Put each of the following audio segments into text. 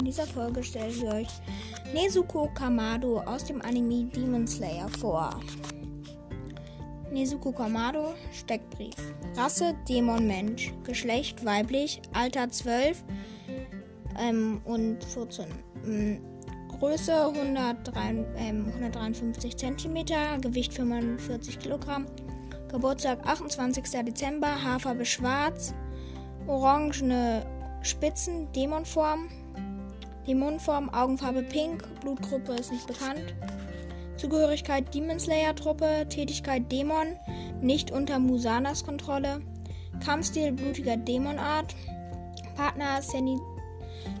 In dieser Folge stelle ich euch Nezuko Kamado aus dem Anime Demon Slayer vor. Nezuko Kamado, Steckbrief. Rasse Dämon Mensch. Geschlecht weiblich. Alter 12 ähm, und 14. Ähm, Größe 103, ähm, 153 cm. Gewicht 45 Kilogramm. Geburtstag 28. Dezember. Haarfarbe schwarz. Orangene Spitzen. Dämonform. Dämonenform, Augenfarbe pink, Blutgruppe ist nicht bekannt. Zugehörigkeit Demon Slayer Truppe, Tätigkeit Dämon, nicht unter Musanas Kontrolle. Kampfstil blutiger Dämonart. Partner Seni,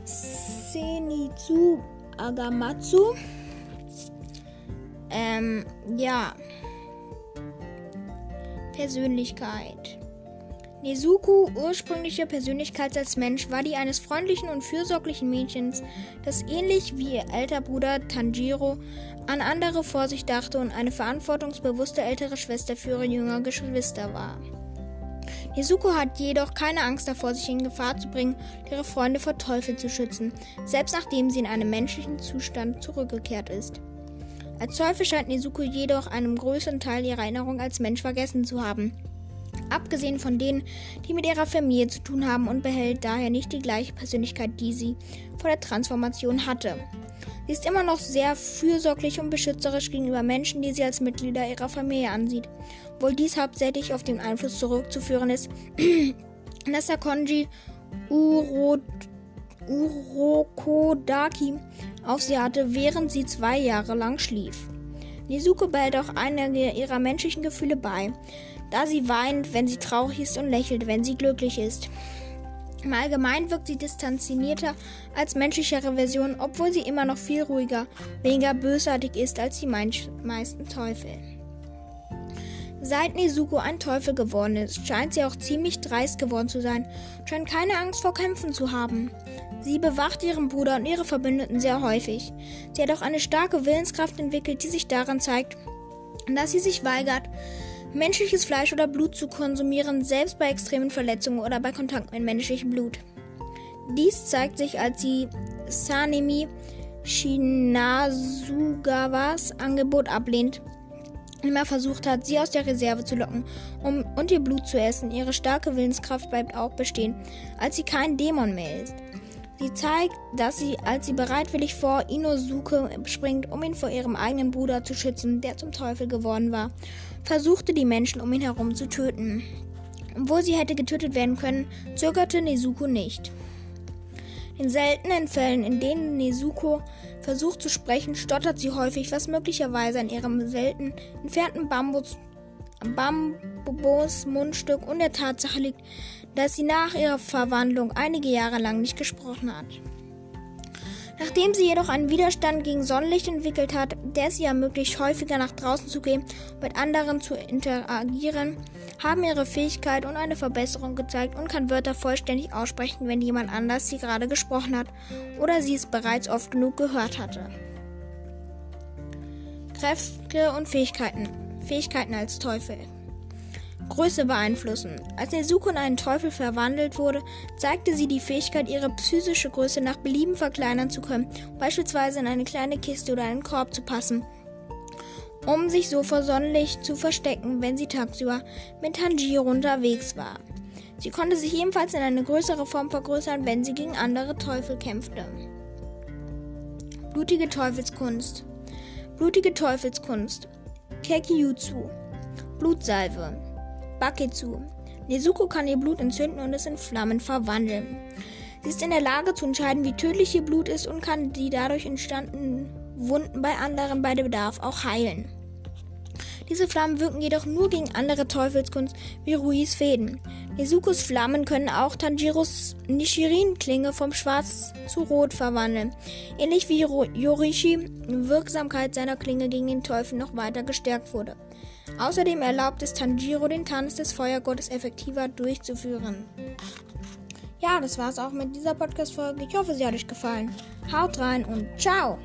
Senitsu Agamatsu. Ähm, ja. Persönlichkeit. Nezuko, ursprüngliche Persönlichkeit als Mensch, war die eines freundlichen und fürsorglichen Mädchens, das ähnlich wie ihr älter Bruder Tanjiro an andere vor sich dachte und eine verantwortungsbewusste ältere Schwester für ihre jüngere Geschwister war. Nezuko hat jedoch keine Angst davor, sich in Gefahr zu bringen ihre Freunde vor Teufel zu schützen, selbst nachdem sie in einem menschlichen Zustand zurückgekehrt ist. Als Teufel scheint Nezuko jedoch einen größeren Teil ihrer Erinnerung als Mensch vergessen zu haben abgesehen von denen, die mit ihrer Familie zu tun haben und behält daher nicht die gleiche Persönlichkeit, die sie vor der Transformation hatte. Sie ist immer noch sehr fürsorglich und beschützerisch gegenüber Menschen, die sie als Mitglieder ihrer Familie ansieht, obwohl dies hauptsächlich auf den Einfluss zurückzuführen ist, dass der Konji Uro Urokodaki auf sie hatte, während sie zwei Jahre lang schlief. Nezuko behält auch einige ihrer menschlichen Gefühle bei, da sie weint, wenn sie traurig ist und lächelt, wenn sie glücklich ist. Im Allgemeinen wirkt sie distanzierter als menschlichere Version, obwohl sie immer noch viel ruhiger, weniger bösartig ist als die meisten Teufel. Seit Nezuko ein Teufel geworden ist, scheint sie auch ziemlich dreist geworden zu sein und scheint keine Angst vor Kämpfen zu haben. Sie bewacht ihren Bruder und ihre Verbündeten sehr häufig. Sie hat auch eine starke Willenskraft entwickelt, die sich daran zeigt, dass sie sich weigert, menschliches Fleisch oder Blut zu konsumieren, selbst bei extremen Verletzungen oder bei Kontakt mit menschlichem Blut. Dies zeigt sich, als sie Sanemi Shinasugawas Angebot ablehnt, immer versucht hat, sie aus der Reserve zu locken um, und ihr Blut zu essen. Ihre starke Willenskraft bleibt auch bestehen, als sie kein Dämon mehr ist. Sie zeigt, dass sie, als sie bereitwillig vor Inosuke springt, um ihn vor ihrem eigenen Bruder zu schützen, der zum Teufel geworden war, versuchte die Menschen um ihn herum zu töten. Obwohl sie hätte getötet werden können, zögerte Nezuko nicht. In seltenen Fällen, in denen Nezuko versucht zu sprechen, stottert sie häufig, was möglicherweise an ihrem selten entfernten Bambus, Bambus Mundstück und der Tatsache liegt, dass sie nach ihrer Verwandlung einige Jahre lang nicht gesprochen hat. Nachdem sie jedoch einen Widerstand gegen Sonnenlicht entwickelt hat, der ihr ermöglicht, häufiger nach draußen zu gehen und mit anderen zu interagieren, haben ihre Fähigkeit und eine Verbesserung gezeigt und kann Wörter vollständig aussprechen, wenn jemand anders sie gerade gesprochen hat oder sie es bereits oft genug gehört hatte. Kräfte und Fähigkeiten. Fähigkeiten als Teufel. Größe beeinflussen. Als Nezuko in einen Teufel verwandelt wurde, zeigte sie die Fähigkeit, ihre psychische Größe nach Belieben verkleinern zu können, beispielsweise in eine kleine Kiste oder einen Korb zu passen, um sich so vor Sonnenlicht zu verstecken, wenn sie tagsüber mit Tanjiro unterwegs war. Sie konnte sich ebenfalls in eine größere Form vergrößern, wenn sie gegen andere Teufel kämpfte. Blutige Teufelskunst. Blutige Teufelskunst. Kekijutsu. Blutsalve. Baketsu. Nezuko kann ihr Blut entzünden und es in Flammen verwandeln. Sie ist in der Lage zu entscheiden, wie tödlich ihr Blut ist und kann die dadurch entstandenen Wunden bei anderen bei Bedarf auch heilen. Diese Flammen wirken jedoch nur gegen andere Teufelskunst wie Ruis Fäden. Nezukos Flammen können auch Tanjiros Nishirin-Klinge vom Schwarz zu Rot verwandeln. Ähnlich wie Yorishi Wirksamkeit seiner Klinge gegen den Teufel noch weiter gestärkt wurde. Außerdem erlaubt es Tanjiro, den Tanz des Feuergottes effektiver durchzuführen. Ja, das war's auch mit dieser Podcast-Folge. Ich hoffe, sie hat euch gefallen. Haut rein und ciao!